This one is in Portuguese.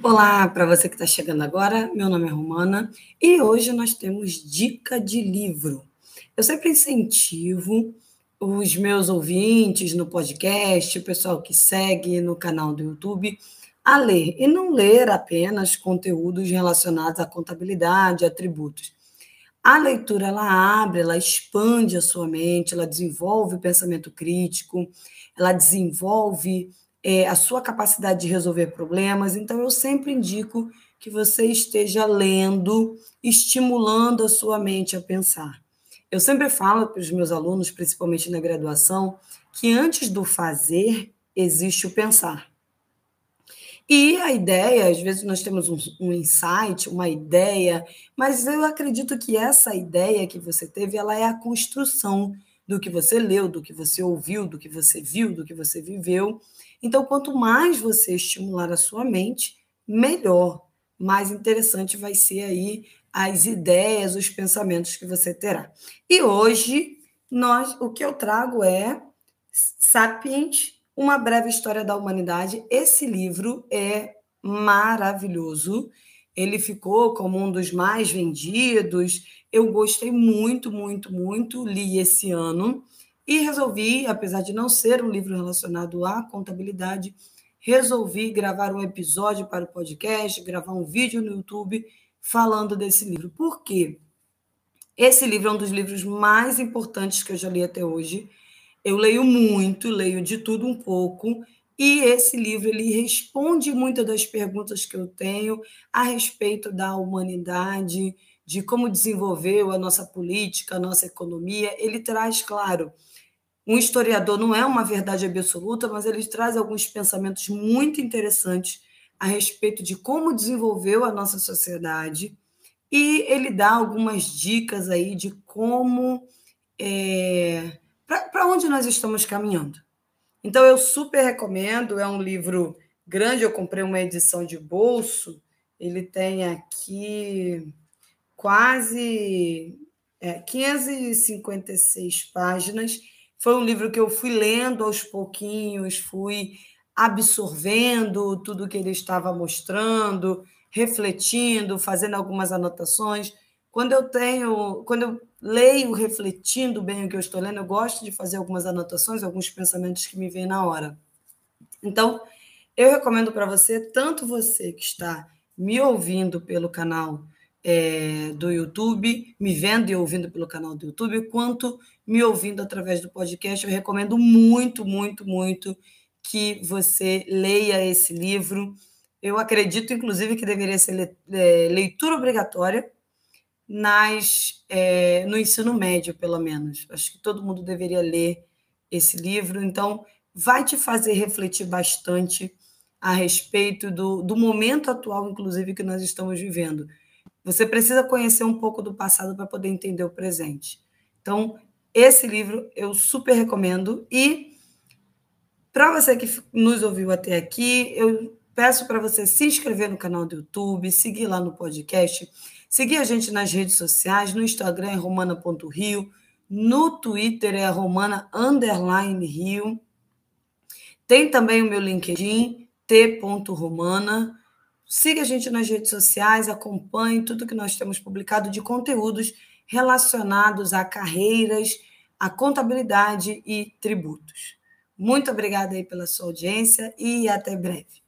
Olá para você que está chegando agora, meu nome é Romana e hoje nós temos dica de livro. Eu sempre incentivo os meus ouvintes no podcast, o pessoal que segue no canal do YouTube, a ler e não ler apenas conteúdos relacionados à contabilidade, a tributos. A leitura ela abre, ela expande a sua mente, ela desenvolve o pensamento crítico, ela desenvolve é, a sua capacidade de resolver problemas. Então, eu sempre indico que você esteja lendo, estimulando a sua mente a pensar. Eu sempre falo para os meus alunos, principalmente na graduação, que antes do fazer existe o pensar. E a ideia, às vezes nós temos um, um, insight, uma ideia, mas eu acredito que essa ideia que você teve, ela é a construção do que você leu, do que você ouviu, do que você viu, do que você viveu. Então, quanto mais você estimular a sua mente, melhor, mais interessante vai ser aí as ideias, os pensamentos que você terá. E hoje, nós, o que eu trago é Sapiens, uma breve história da humanidade. Esse livro é maravilhoso. Ele ficou como um dos mais vendidos. Eu gostei muito, muito, muito. Li esse ano e resolvi, apesar de não ser um livro relacionado à contabilidade, resolvi gravar um episódio para o podcast, gravar um vídeo no YouTube falando desse livro. Por quê? Esse livro é um dos livros mais importantes que eu já li até hoje. Eu leio muito, leio de tudo um pouco, e esse livro ele responde muitas das perguntas que eu tenho a respeito da humanidade, de como desenvolveu a nossa política, a nossa economia. Ele traz, claro, um historiador não é uma verdade absoluta, mas ele traz alguns pensamentos muito interessantes a respeito de como desenvolveu a nossa sociedade e ele dá algumas dicas aí de como é, para onde nós estamos caminhando. Então eu super recomendo, é um livro grande, eu comprei uma edição de bolso, ele tem aqui quase é, 556 páginas foi um livro que eu fui lendo aos pouquinhos, fui absorvendo tudo que ele estava mostrando, refletindo, fazendo algumas anotações. Quando eu tenho, quando eu leio refletindo bem o que eu estou lendo, eu gosto de fazer algumas anotações, alguns pensamentos que me vêm na hora. Então, eu recomendo para você, tanto você que está me ouvindo pelo canal é, do YouTube, me vendo e ouvindo pelo canal do YouTube, quanto me ouvindo através do podcast. Eu recomendo muito, muito, muito que você leia esse livro. Eu acredito, inclusive, que deveria ser é, leitura obrigatória nas, é, no ensino médio, pelo menos. Acho que todo mundo deveria ler esse livro. Então, vai te fazer refletir bastante a respeito do, do momento atual, inclusive, que nós estamos vivendo. Você precisa conhecer um pouco do passado para poder entender o presente. Então, esse livro eu super recomendo. E para você que nos ouviu até aqui, eu peço para você se inscrever no canal do YouTube, seguir lá no podcast, seguir a gente nas redes sociais, no Instagram é romana.rio, no Twitter é romana underline rio. Tem também o meu LinkedIn, t.romana. Siga a gente nas redes sociais, acompanhe tudo que nós temos publicado de conteúdos relacionados a carreiras, a contabilidade e tributos. Muito obrigada aí pela sua audiência e até breve.